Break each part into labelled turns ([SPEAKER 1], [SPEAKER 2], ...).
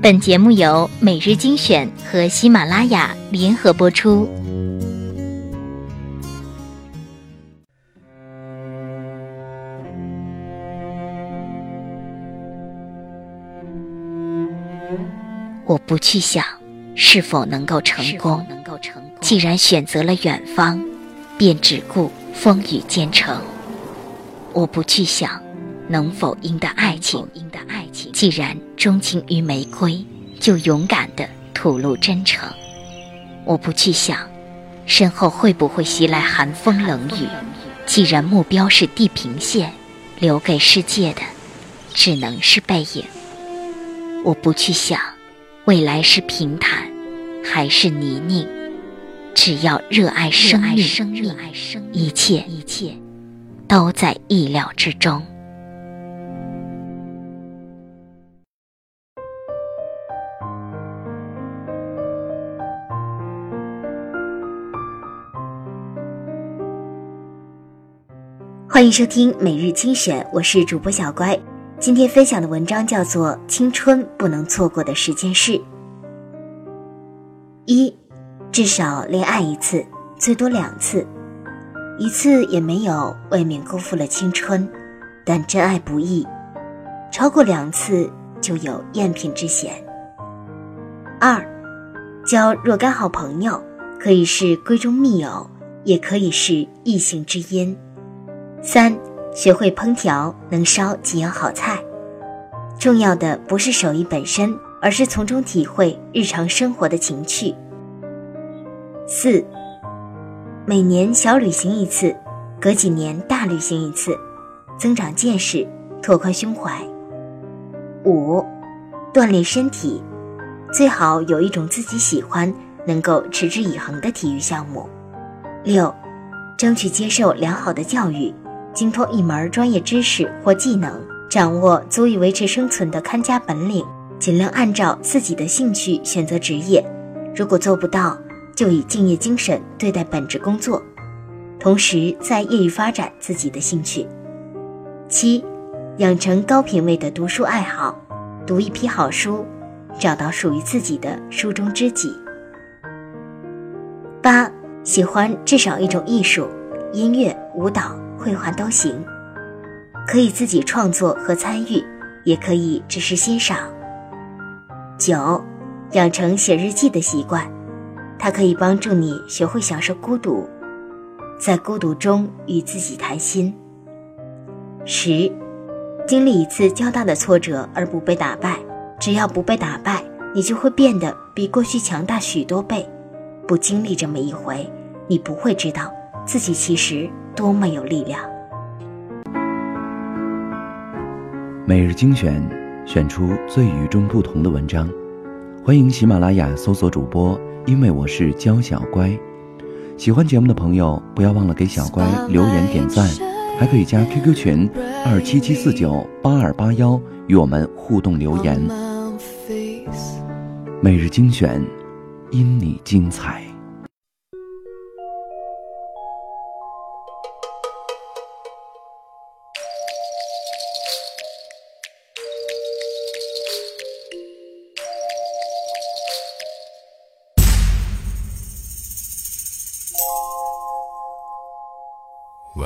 [SPEAKER 1] 本节目由每日精选和喜马拉雅联合播出。我不去想是否能够成功，既然选择了远方，便只顾风雨兼程。我不去想能否赢得爱情。既然钟情于玫瑰，就勇敢的吐露真诚。我不去想，身后会不会袭来寒风冷雨。既然目标是地平线，留给世界的只能是背影。我不去想，未来是平坦还是泥泞。只要热爱生命，一切一切都在意料之中。
[SPEAKER 2] 欢迎收听每日精选，我是主播小乖。今天分享的文章叫做《青春不能错过的十件事》。一，至少恋爱一次，最多两次，一次也没有，未免辜负了青春。但真爱不易，超过两次就有赝品之嫌。二，交若干好朋友，可以是闺中密友，也可以是异性知音。三，学会烹调，能烧几样好菜。重要的不是手艺本身，而是从中体会日常生活的情趣。四，每年小旅行一次，隔几年大旅行一次，增长见识，拓宽胸怀。五，锻炼身体，最好有一种自己喜欢、能够持之以恒的体育项目。六，争取接受良好的教育。精通一门专业知识或技能，掌握足以维持生存的看家本领，尽量按照自己的兴趣选择职业。如果做不到，就以敬业精神对待本职工作，同时在业余发展自己的兴趣。七，养成高品位的读书爱好，读一批好书，找到属于自己的书中知己。八，喜欢至少一种艺术，音乐、舞蹈。绘画都行，可以自己创作和参与，也可以只是欣赏。九，养成写日记的习惯，它可以帮助你学会享受孤独，在孤独中与自己谈心。十，经历一次较大的挫折而不被打败，只要不被打败，你就会变得比过去强大许多倍。不经历这么一回，你不会知道自己其实。多么有力量！
[SPEAKER 3] 每日精选，选出最与众不同的文章。欢迎喜马拉雅搜索主播，因为我是娇小乖。喜欢节目的朋友，不要忘了给小乖留言点赞，还可以加 QQ 群二七七四九八二八幺与我们互动留言。每日精选，因你精彩。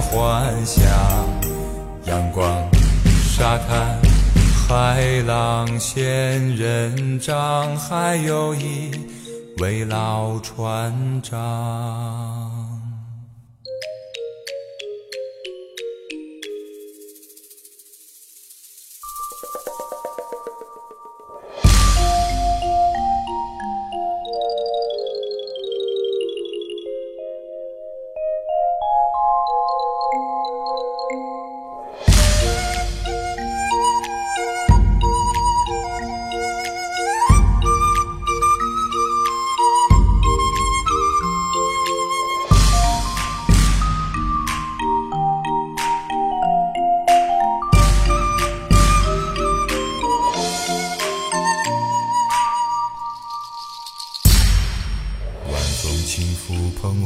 [SPEAKER 4] 幻想，阳光、沙滩、海浪、仙人掌，还有一位老船长。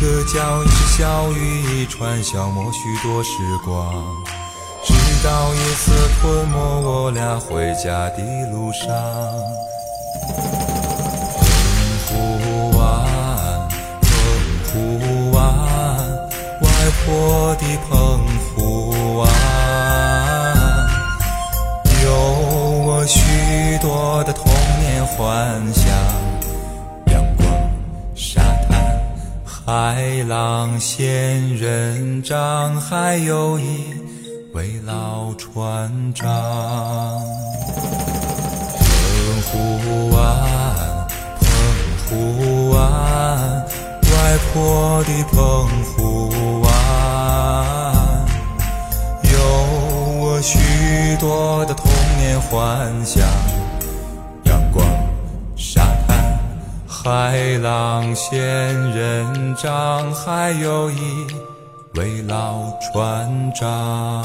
[SPEAKER 4] 个脚印小雨一串，消磨许多时光，直到夜色吞没我俩回家的路上。澎湖湾，澎湖湾，外婆的澎海浪、仙人掌，还有一位老船长。澎湖湾，澎湖湾，外婆的澎湖湾，有我许多的童年幻想。海浪、仙人掌，还有一位老船长。